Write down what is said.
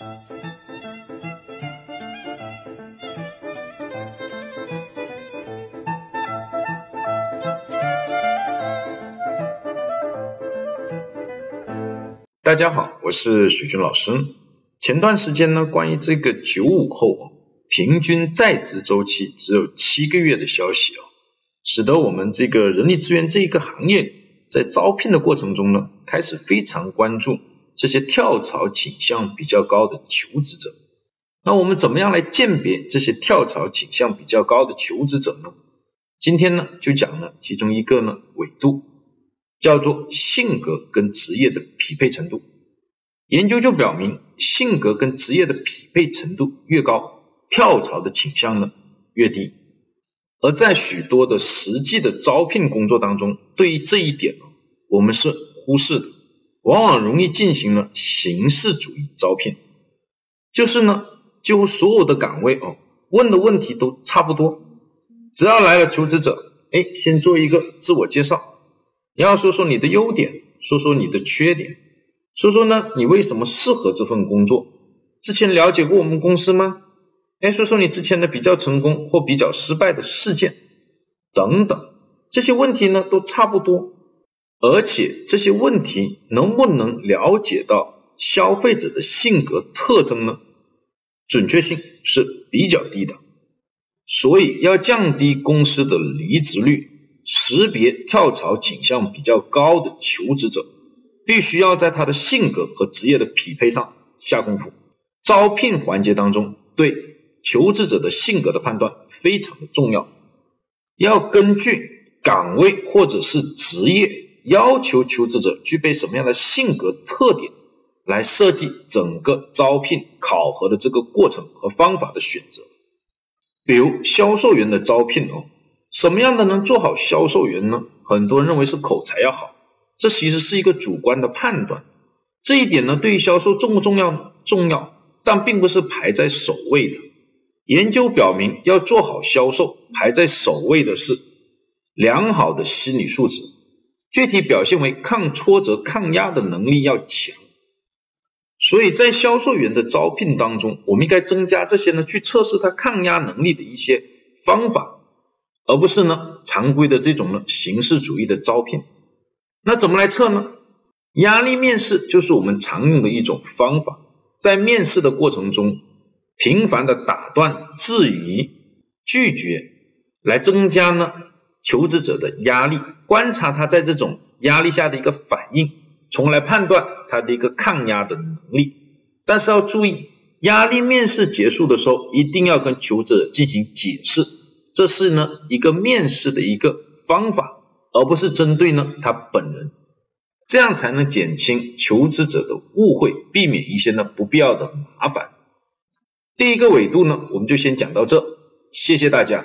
大家好，我是许军老师。前段时间呢，关于这个九五后平均在职周期只有七个月的消息啊，使得我们这个人力资源这一个行业在招聘的过程中呢，开始非常关注这些跳槽倾向比较高的求职者。那我们怎么样来鉴别这些跳槽倾向比较高的求职者呢？今天呢，就讲了其中一个呢维度。叫做性格跟职业的匹配程度。研究就表明，性格跟职业的匹配程度越高，跳槽的倾向呢越低。而在许多的实际的招聘工作当中，对于这一点呢，我们是忽视的，往往容易进行了形式主义招聘，就是呢，几乎所有的岗位哦，问的问题都差不多，只要来了求职者，哎，先做一个自我介绍。你要说说你的优点，说说你的缺点，说说呢你为什么适合这份工作？之前了解过我们公司吗？哎，说说你之前的比较成功或比较失败的事件等等，这些问题呢都差不多，而且这些问题能不能了解到消费者的性格特征呢？准确性是比较低的，所以要降低公司的离职率。识别跳槽倾向比较高的求职者，必须要在他的性格和职业的匹配上下功夫。招聘环节当中，对求职者的性格的判断非常的重要，要根据岗位或者是职业要求求职者具备什么样的性格特点，来设计整个招聘考核的这个过程和方法的选择。比如销售员的招聘哦。什么样的能做好销售员呢？很多人认为是口才要好，这其实是一个主观的判断。这一点呢，对于销售重不重要？重要，但并不是排在首位的。研究表明，要做好销售，排在首位的是良好的心理素质，具体表现为抗挫折、抗压的能力要强。所以在销售员的招聘当中，我们应该增加这些呢，去测试他抗压能力的一些方法。而不是呢常规的这种呢形式主义的招聘，那怎么来测呢？压力面试就是我们常用的一种方法，在面试的过程中频繁的打断、质疑、拒绝，来增加呢求职者的压力，观察他在这种压力下的一个反应，从而来判断他的一个抗压的能力。但是要注意，压力面试结束的时候，一定要跟求职者进行解释。这是呢一个面试的一个方法，而不是针对呢他本人，这样才能减轻求职者的误会，避免一些呢不必要的麻烦。第一个维度呢，我们就先讲到这，谢谢大家。